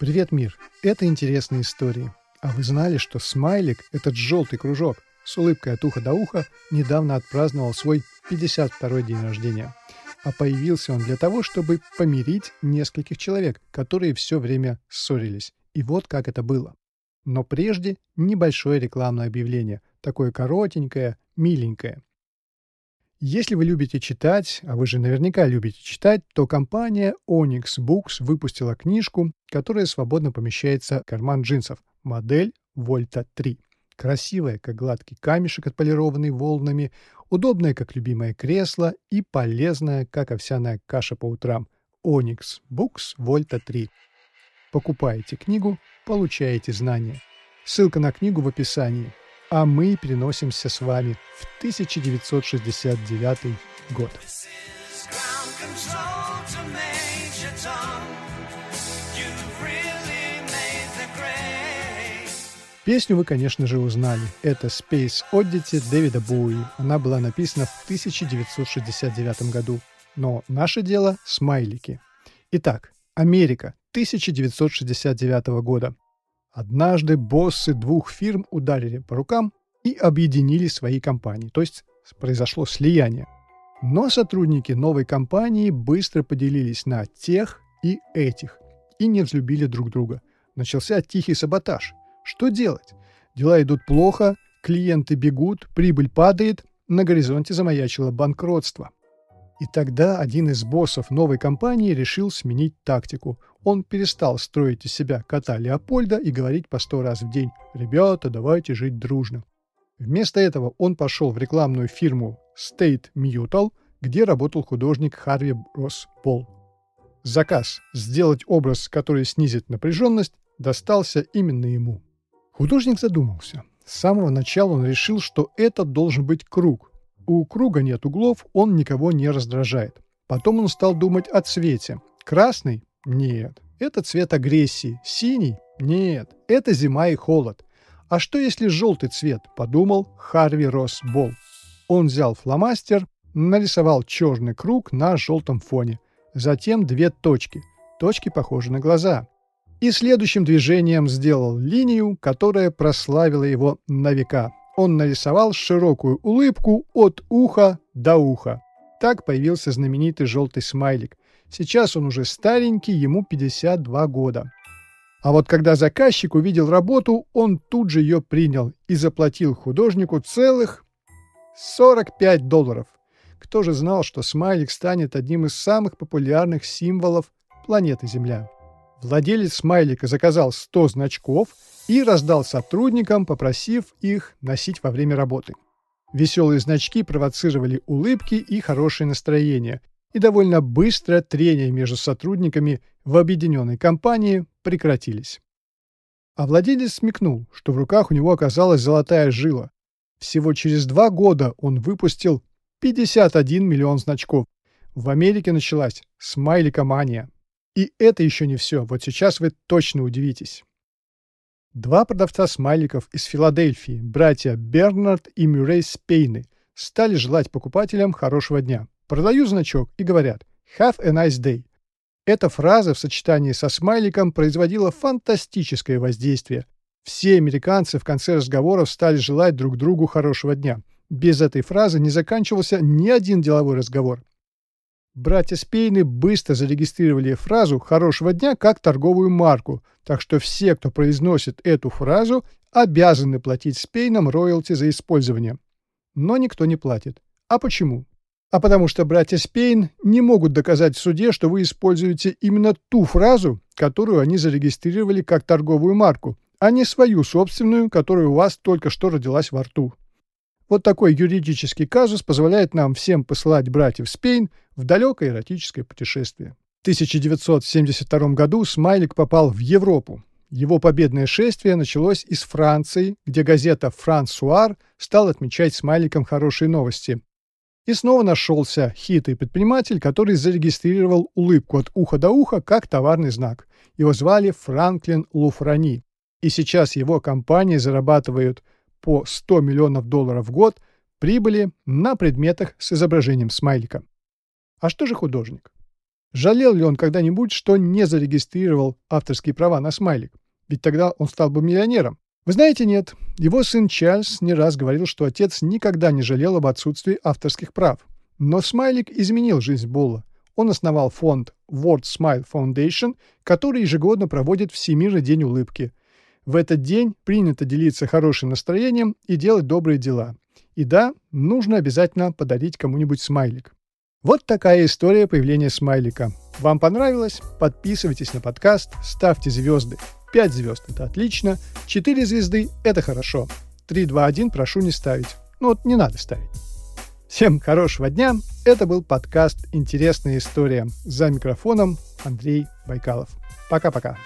Привет, мир! Это интересные истории. А вы знали, что смайлик, этот желтый кружок с улыбкой от уха до уха, недавно отпраздновал свой 52-й день рождения. А появился он для того, чтобы помирить нескольких человек, которые все время ссорились. И вот как это было. Но прежде небольшое рекламное объявление, такое коротенькое, миленькое. Если вы любите читать, а вы же наверняка любите читать, то компания Onyx Books выпустила книжку, которая свободно помещается в карман джинсов. Модель Volta 3. Красивая, как гладкий камешек, отполированный волнами, удобная, как любимое кресло и полезная, как овсяная каша по утрам. Onyx Books Volta 3. Покупаете книгу, получаете знания. Ссылка на книгу в описании. А мы переносимся с вами в 1969 год. Песню вы, конечно же, узнали. Это Space Oddity Дэвида Боуи. Она была написана в 1969 году. Но наше дело — смайлики. Итак, Америка, 1969 года. Однажды боссы двух фирм ударили по рукам и объединили свои компании, то есть произошло слияние. Но сотрудники новой компании быстро поделились на тех и этих и не взлюбили друг друга. Начался тихий саботаж. Что делать? Дела идут плохо, клиенты бегут, прибыль падает, на горизонте замаячило банкротство – и тогда один из боссов новой компании решил сменить тактику. Он перестал строить из себя кота Леопольда и говорить по сто раз в день «Ребята, давайте жить дружно». Вместо этого он пошел в рекламную фирму State Mutual, где работал художник Харви Росс Пол. Заказ сделать образ, который снизит напряженность, достался именно ему. Художник задумался. С самого начала он решил, что это должен быть круг, у круга нет углов, он никого не раздражает. Потом он стал думать о цвете. Красный? Нет. Это цвет агрессии. Синий? Нет. Это зима и холод. А что если желтый цвет? Подумал Харви Росс Болл. Он взял фломастер, нарисовал черный круг на желтом фоне. Затем две точки. Точки похожи на глаза. И следующим движением сделал линию, которая прославила его на века он нарисовал широкую улыбку от уха до уха. Так появился знаменитый желтый смайлик. Сейчас он уже старенький, ему 52 года. А вот когда заказчик увидел работу, он тут же ее принял и заплатил художнику целых 45 долларов. Кто же знал, что смайлик станет одним из самых популярных символов планеты Земля? Владелец смайлика заказал 100 значков и раздал сотрудникам, попросив их носить во время работы. Веселые значки провоцировали улыбки и хорошее настроение, и довольно быстро трения между сотрудниками в объединенной компании прекратились. А владелец смекнул, что в руках у него оказалась золотая жила. Всего через два года он выпустил 51 миллион значков. В Америке началась смайликомания. И это еще не все. Вот сейчас вы точно удивитесь. Два продавца смайликов из Филадельфии, братья Бернард и Мюррей Спейны, стали желать покупателям хорошего дня. Продаю значок и говорят «Have a nice day». Эта фраза в сочетании со смайликом производила фантастическое воздействие. Все американцы в конце разговоров стали желать друг другу хорошего дня. Без этой фразы не заканчивался ни один деловой разговор. Братья Спейны быстро зарегистрировали фразу «хорошего дня» как торговую марку, так что все, кто произносит эту фразу, обязаны платить Спейнам роялти за использование. Но никто не платит. А почему? А потому что братья Спейн не могут доказать в суде, что вы используете именно ту фразу, которую они зарегистрировали как торговую марку, а не свою собственную, которая у вас только что родилась во рту. Вот такой юридический казус позволяет нам всем посылать братьев Спейн в далекое эротическое путешествие. В 1972 году Смайлик попал в Европу. Его победное шествие началось из Франции, где газета «Франсуар» стала отмечать Смайликом хорошие новости. И снова нашелся хитрый предприниматель, который зарегистрировал улыбку от уха до уха как товарный знак. Его звали Франклин Луфрани. И сейчас его компания зарабатывает по 100 миллионов долларов в год прибыли на предметах с изображением смайлика. А что же художник? Жалел ли он когда-нибудь, что не зарегистрировал авторские права на смайлик? Ведь тогда он стал бы миллионером. Вы знаете, нет. Его сын Чарльз не раз говорил, что отец никогда не жалел об отсутствии авторских прав. Но смайлик изменил жизнь Болла. Он основал фонд World Smile Foundation, который ежегодно проводит Всемирный день улыбки. В этот день принято делиться хорошим настроением и делать добрые дела. И да, нужно обязательно подарить кому-нибудь смайлик. Вот такая история появления смайлика. Вам понравилось? Подписывайтесь на подкаст, ставьте звезды. 5 звезд – это отлично, 4 звезды – это хорошо. 3, 2, 1 прошу не ставить. Ну вот не надо ставить. Всем хорошего дня. Это был подкаст «Интересная история». За микрофоном Андрей Байкалов. Пока-пока.